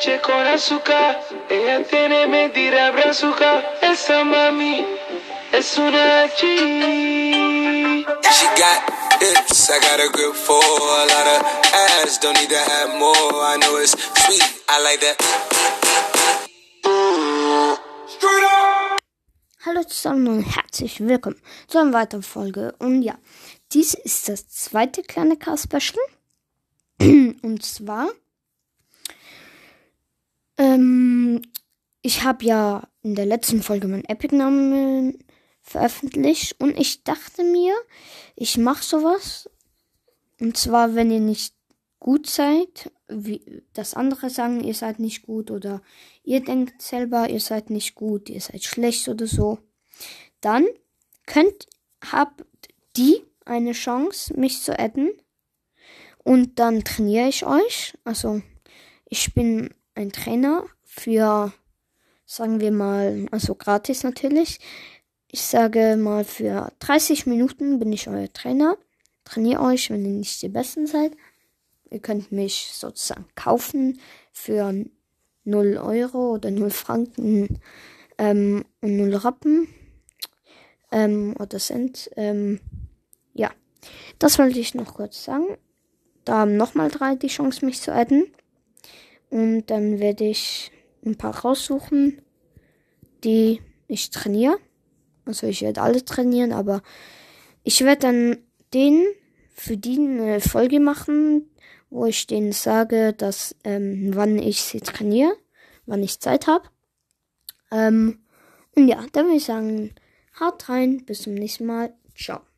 leche con azúcar. Ella tiene mentira brazuca. Esa mami es una G. She got hips, I got a grip for a lot of ass. Don't need to have more. I know it's sweet, I like that. Hallo zusammen und herzlich willkommen zu einer weiteren Folge. Und ja, dies ist das zweite kleine Car-Special. Und zwar, ich habe ja in der letzten Folge meinen Epic-Namen veröffentlicht und ich dachte mir, ich mache sowas. Und zwar, wenn ihr nicht gut seid, wie das andere sagen, ihr seid nicht gut oder ihr denkt selber, ihr seid nicht gut, ihr seid schlecht oder so, dann könnt, habt die eine Chance, mich zu adden und dann trainiere ich euch. Also ich bin ein Trainer für, sagen wir mal, also gratis natürlich. Ich sage mal, für 30 Minuten bin ich euer Trainer. Trainiere euch, wenn ihr nicht die Besten seid. Ihr könnt mich sozusagen kaufen für 0 Euro oder 0 Franken ähm, und 0 Rappen ähm, oder Cent. Ähm, ja, das wollte ich noch kurz sagen. Da haben nochmal drei die Chance, mich zu adden. Und dann werde ich ein paar raussuchen, die ich trainiere. Also ich werde alle trainieren, aber ich werde dann den für die eine Folge machen, wo ich denen sage, dass ähm, wann ich sie trainiere, wann ich Zeit habe. Ähm, und ja, dann würde ich sagen, haut rein, bis zum nächsten Mal, ciao.